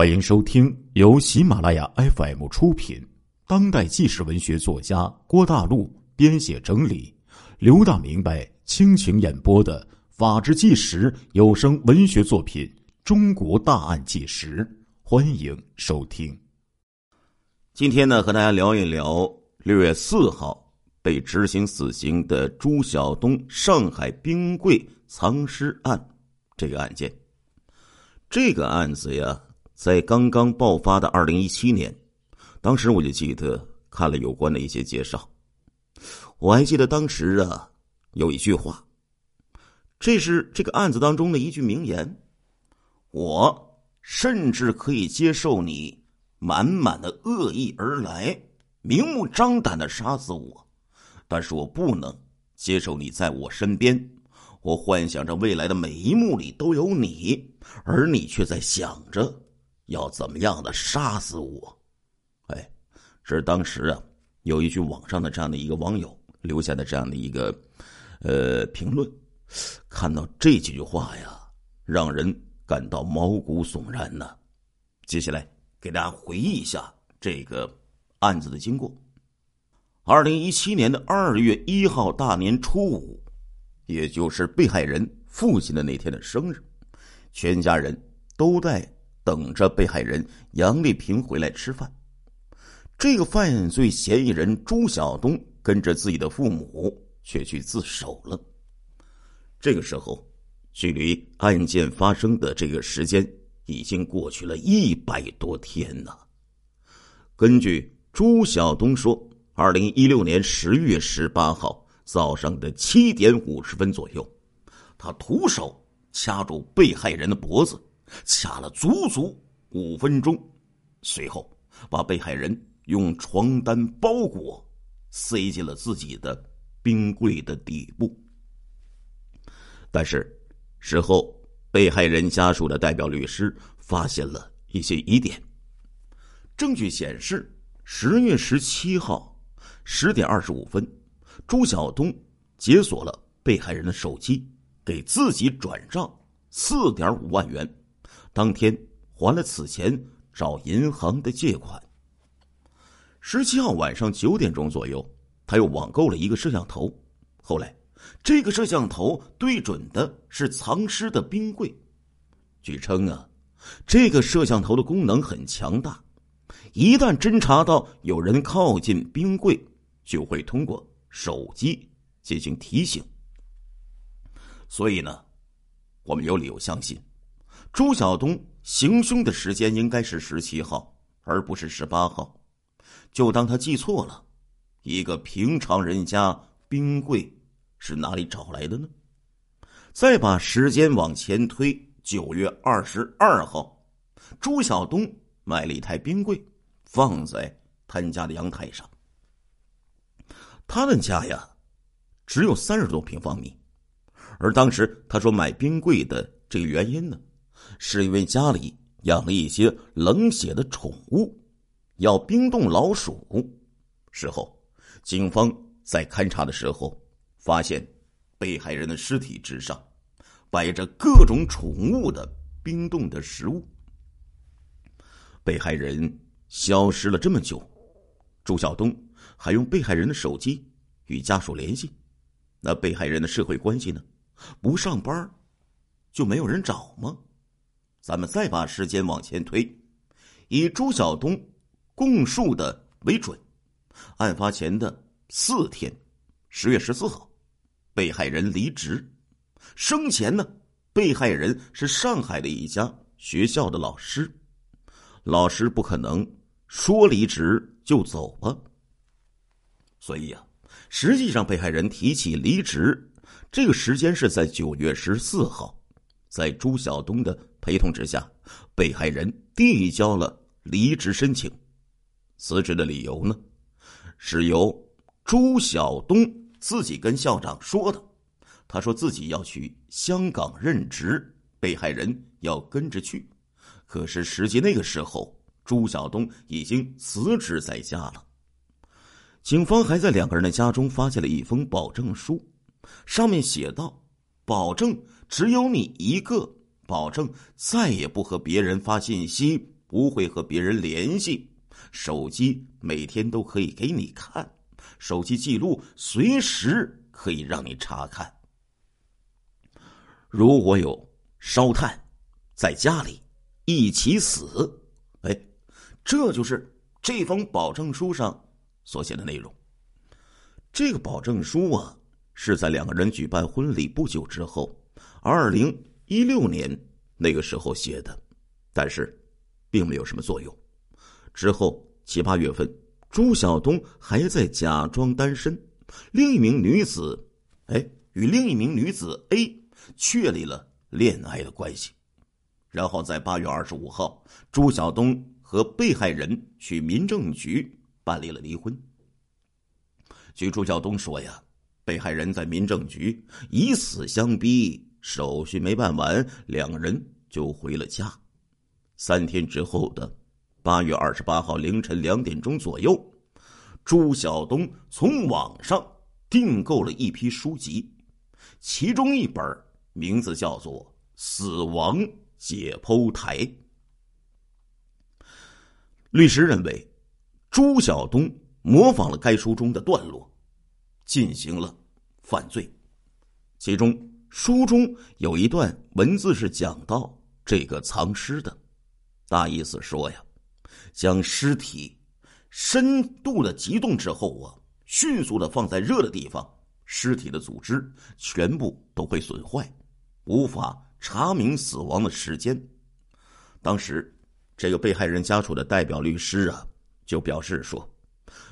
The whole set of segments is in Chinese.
欢迎收听由喜马拉雅 FM 出品、当代纪实文学作家郭大陆编写整理、刘大明白倾情演播的《法制纪实》有声文学作品《中国大案纪实》，欢迎收听。今天呢，和大家聊一聊六月四号被执行死刑的朱晓东上海冰柜藏尸案这个案件。这个案子呀。在刚刚爆发的二零一七年，当时我就记得看了有关的一些介绍。我还记得当时啊，有一句话，这是这个案子当中的一句名言。我甚至可以接受你满满的恶意而来，明目张胆的杀死我，但是我不能接受你在我身边。我幻想着未来的每一幕里都有你，而你却在想着。要怎么样的杀死我？哎，这是当时啊，有一句网上的这样的一个网友留下的这样的一个呃评论。看到这几句话呀，让人感到毛骨悚然呢。接下来给大家回忆一下这个案子的经过。二零一七年的二月一号大年初五，也就是被害人父亲的那天的生日，全家人都在。等着被害人杨丽萍回来吃饭，这个犯罪嫌疑人朱晓东跟着自己的父母却去自首了。这个时候，距离案件发生的这个时间已经过去了一百多天呢。根据朱晓东说，二零一六年十月十八号早上的七点五十分左右，他徒手掐住被害人的脖子。掐了足足五分钟，随后把被害人用床单包裹，塞进了自己的冰柜的底部。但是，事后被害人家属的代表律师发现了一些疑点。证据显示，十月十七号十点二十五分，朱晓东解锁了被害人的手机，给自己转账四点五万元。当天还了此前找银行的借款。十七号晚上九点钟左右，他又网购了一个摄像头。后来，这个摄像头对准的是藏尸的冰柜。据称啊，这个摄像头的功能很强大，一旦侦查到有人靠近冰柜，就会通过手机进行提醒。所以呢，我们有理由相信。朱晓东行凶的时间应该是十七号，而不是十八号。就当他记错了，一个平常人家冰柜是哪里找来的呢？再把时间往前推，九月二十二号，朱晓东买了一台冰柜，放在他家的阳台上。他的家呀，只有三十多平方米，而当时他说买冰柜的这个原因呢？是因为家里养了一些冷血的宠物，要冰冻老鼠。事后，警方在勘查的时候，发现被害人的尸体之上摆着各种宠物的冰冻的食物。被害人消失了这么久，朱晓东还用被害人的手机与家属联系。那被害人的社会关系呢？不上班，就没有人找吗？咱们再把时间往前推，以朱晓东供述的为准，案发前的四天，十月十四号，被害人离职。生前呢，被害人是上海的一家学校的老师，老师不可能说离职就走啊。所以呀，实际上被害人提起离职，这个时间是在九月十四号，在朱晓东的。陪同之下，被害人递交了离职申请。辞职的理由呢，是由朱晓东自己跟校长说的。他说自己要去香港任职，被害人要跟着去。可是实际那个时候，朱晓东已经辞职在家了。警方还在两个人的家中发现了一封保证书，上面写道：“保证只有你一个。”保证再也不和别人发信息，不会和别人联系，手机每天都可以给你看，手机记录随时可以让你查看。如果有烧炭，在家里一起死，哎，这就是这封保证书上所写的内容。这个保证书啊，是在两个人举办婚礼不久之后，二零一六年那个时候写的，但是并没有什么作用。之后七八月份，朱晓东还在假装单身，另一名女子，哎，与另一名女子 A 确立了恋爱的关系。然后在八月二十五号，朱晓东和被害人去民政局办理了离婚。据朱晓东说呀，被害人在民政局以死相逼，手续没办完，两人就回了家。三天之后的八月二十八号凌晨两点钟左右，朱晓东从网上订购了一批书籍，其中一本名字叫做《死亡解剖台》。律师认为，朱晓东模仿了该书中的段落。进行了犯罪，其中书中有一段文字是讲到这个藏尸的，大意思说呀，将尸体深度的急冻之后啊，迅速的放在热的地方，尸体的组织全部都会损坏，无法查明死亡的时间。当时，这个被害人家属的代表律师啊，就表示说，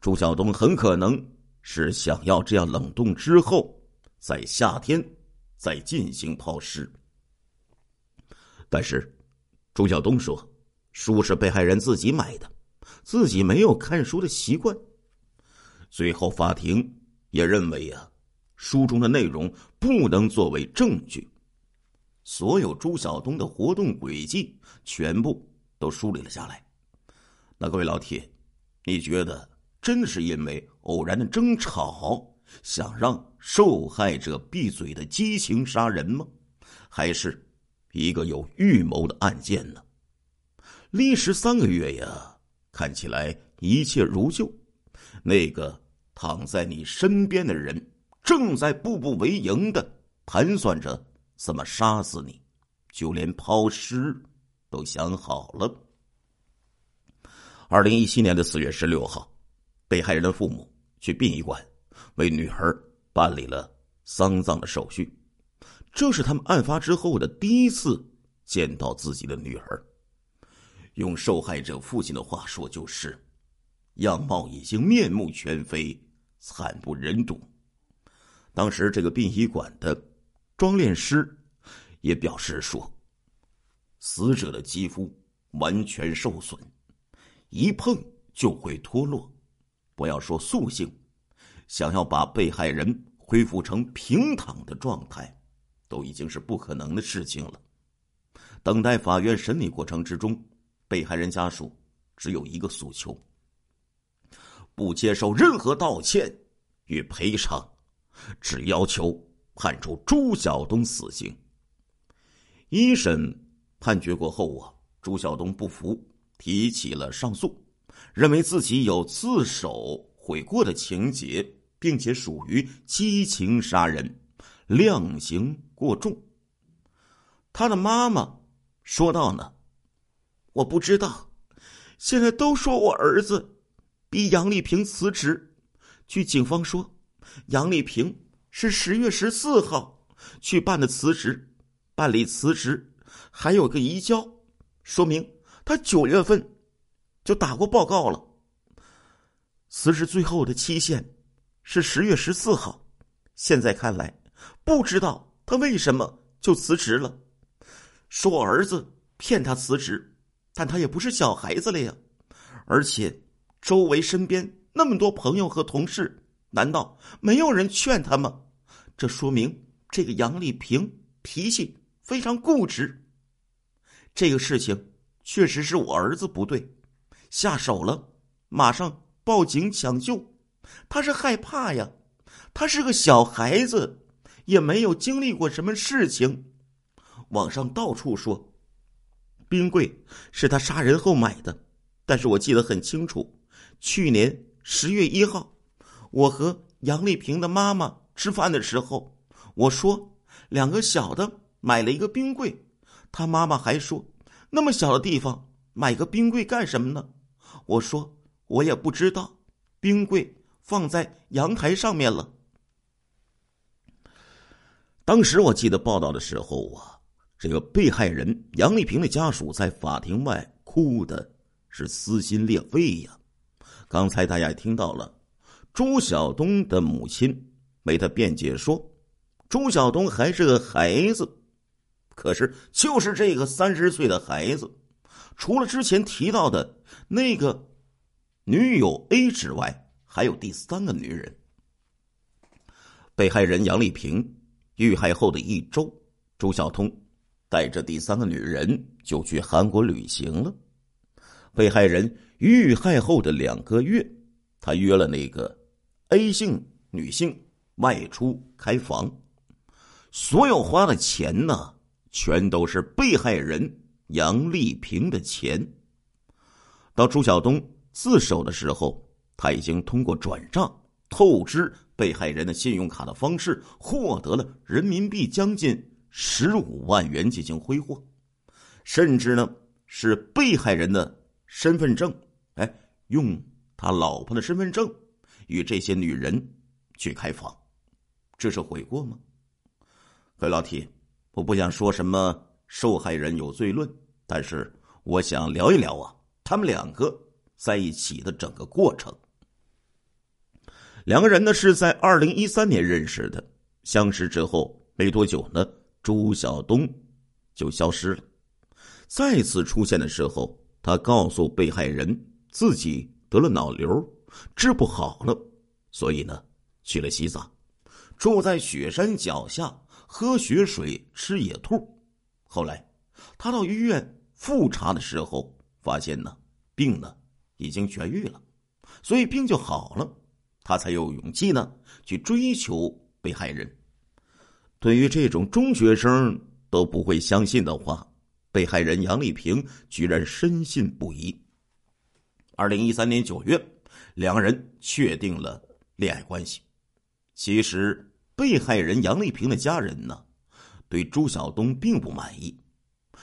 朱晓东很可能。是想要这样冷冻之后，在夏天再进行抛尸。但是，朱晓东说，书是被害人自己买的，自己没有看书的习惯。最后，法庭也认为啊，书中的内容不能作为证据。所有朱晓东的活动轨迹全部都梳理了下来。那各位老铁，你觉得？真的是因为偶然的争吵，想让受害者闭嘴的激情杀人吗？还是一个有预谋的案件呢？历时三个月呀，看起来一切如旧。那个躺在你身边的人，正在步步为营的盘算着怎么杀死你，就连抛尸都想好了。二零一七年的四月十六号。被害人的父母去殡仪馆为女儿办理了丧葬的手续，这是他们案发之后的第一次见到自己的女儿。用受害者父亲的话说，就是样貌已经面目全非，惨不忍睹。当时，这个殡仪馆的装殓师也表示说，死者的肌肤完全受损，一碰就会脱落。不要说塑性，想要把被害人恢复成平躺的状态，都已经是不可能的事情了。等待法院审理过程之中，被害人家属只有一个诉求：不接受任何道歉与赔偿，只要求判处朱晓东死刑。一审判决过后啊，朱晓东不服，提起了上诉。认为自己有自首悔过的情节，并且属于激情杀人，量刑过重。他的妈妈说道：“呢，我不知道，现在都说我儿子逼杨丽萍辞职。据警方说，杨丽萍是十月十四号去办的辞职，办理辞职还有个移交，说明他九月份。”就打过报告了。辞职最后的期限是十月十四号，现在看来，不知道他为什么就辞职了。说我儿子骗他辞职，但他也不是小孩子了呀。而且，周围身边那么多朋友和同事，难道没有人劝他吗？这说明这个杨丽萍脾气非常固执。这个事情确实是我儿子不对。下手了，马上报警抢救。他是害怕呀，他是个小孩子，也没有经历过什么事情。网上到处说，冰柜是他杀人后买的，但是我记得很清楚，去年十月一号，我和杨丽萍的妈妈吃饭的时候，我说两个小的买了一个冰柜，他妈妈还说那么小的地方买个冰柜干什么呢？我说我也不知道，冰柜放在阳台上面了。当时我记得报道的时候啊，这个被害人杨丽萍的家属在法庭外哭的是撕心裂肺呀。刚才大家也听到了，朱晓东的母亲为他辩解说，朱晓东还是个孩子，可是就是这个三十岁的孩子，除了之前提到的那个女友 A 之外，还有第三个女人。被害人杨丽萍。遇害后的一周，朱晓通带着第三个女人就去韩国旅行了。被害人遇害后的两个月，他约了那个 A 姓女性外出开房，所有花的钱呢，全都是被害人杨丽萍的钱。到朱晓东自首的时候，他已经通过转账透支。被害人的信用卡的方式获得了人民币将近十五万元进行挥霍，甚至呢是被害人的身份证，哎，用他老婆的身份证与这些女人去开房，这是悔过吗？各位老铁，我不想说什么受害人有罪论，但是我想聊一聊啊，他们两个在一起的整个过程。两个人呢是在二零一三年认识的，相识之后没多久呢，朱晓东就消失了。再次出现的时候，他告诉被害人自己得了脑瘤，治不好了，所以呢去了西藏，住在雪山脚下，喝雪水，吃野兔。后来他到医院复查的时候，发现呢病呢已经痊愈了，所以病就好了。他才有勇气呢，去追求被害人。对于这种中学生都不会相信的话，被害人杨丽萍居然深信不疑。二零一三年九月，两人确定了恋爱关系。其实，被害人杨丽萍的家人呢，对朱晓东并不满意。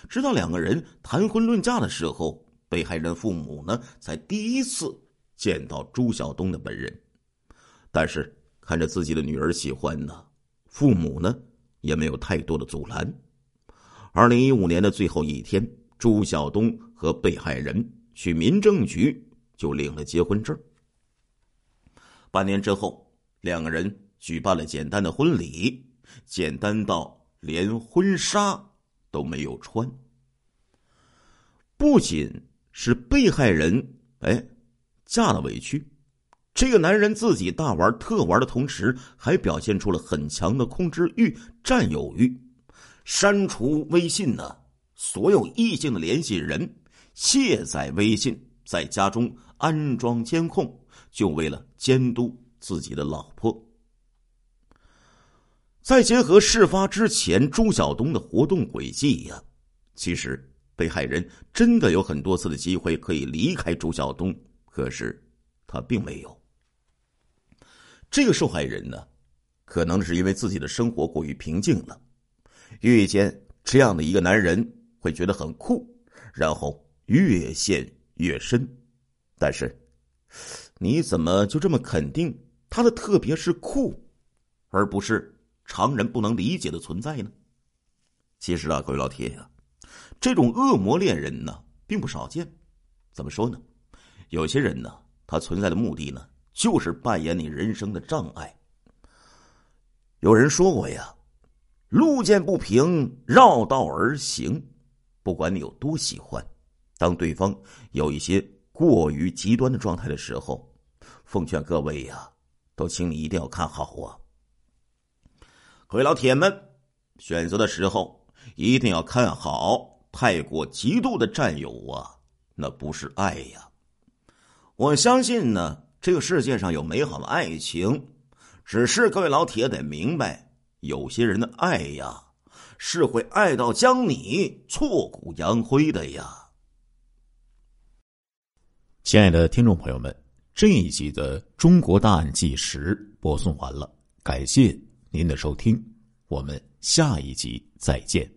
直到两个人谈婚论嫁的时候，被害人父母呢，才第一次见到朱晓东的本人。但是看着自己的女儿喜欢呢，父母呢也没有太多的阻拦。二零一五年的最后一天，朱晓东和被害人去民政局就领了结婚证。半年之后，两个人举办了简单的婚礼，简单到连婚纱都没有穿。不仅是被害人哎嫁了委屈。这个男人自己大玩特玩的同时，还表现出了很强的控制欲、占有欲，删除微信呢，所有异性的联系人，卸载微信，在家中安装监控，就为了监督自己的老婆。再结合事发之前朱晓东的活动轨迹呀，其实被害人真的有很多次的机会可以离开朱晓东，可是他并没有。这个受害人呢，可能是因为自己的生活过于平静了，遇见这样的一个男人会觉得很酷，然后越陷越深。但是，你怎么就这么肯定他的特别是酷，而不是常人不能理解的存在呢？其实啊，各位老铁呀，这种恶魔恋人呢并不少见。怎么说呢？有些人呢，他存在的目的呢。就是扮演你人生的障碍。有人说过呀，路见不平，绕道而行。不管你有多喜欢，当对方有一些过于极端的状态的时候，奉劝各位呀，都请你一定要看好啊。各位老铁们选择的时候一定要看好太过极度的占有啊那不是爱呀。我相信呢这个世界上有美好的爱情只是各位老铁得明白有些人的爱呀是会爱到将你挫骨扬灰的呀。亲爱的听众朋友们这一集的中国大案纪实播送完了感谢您的收听我们下一集再见。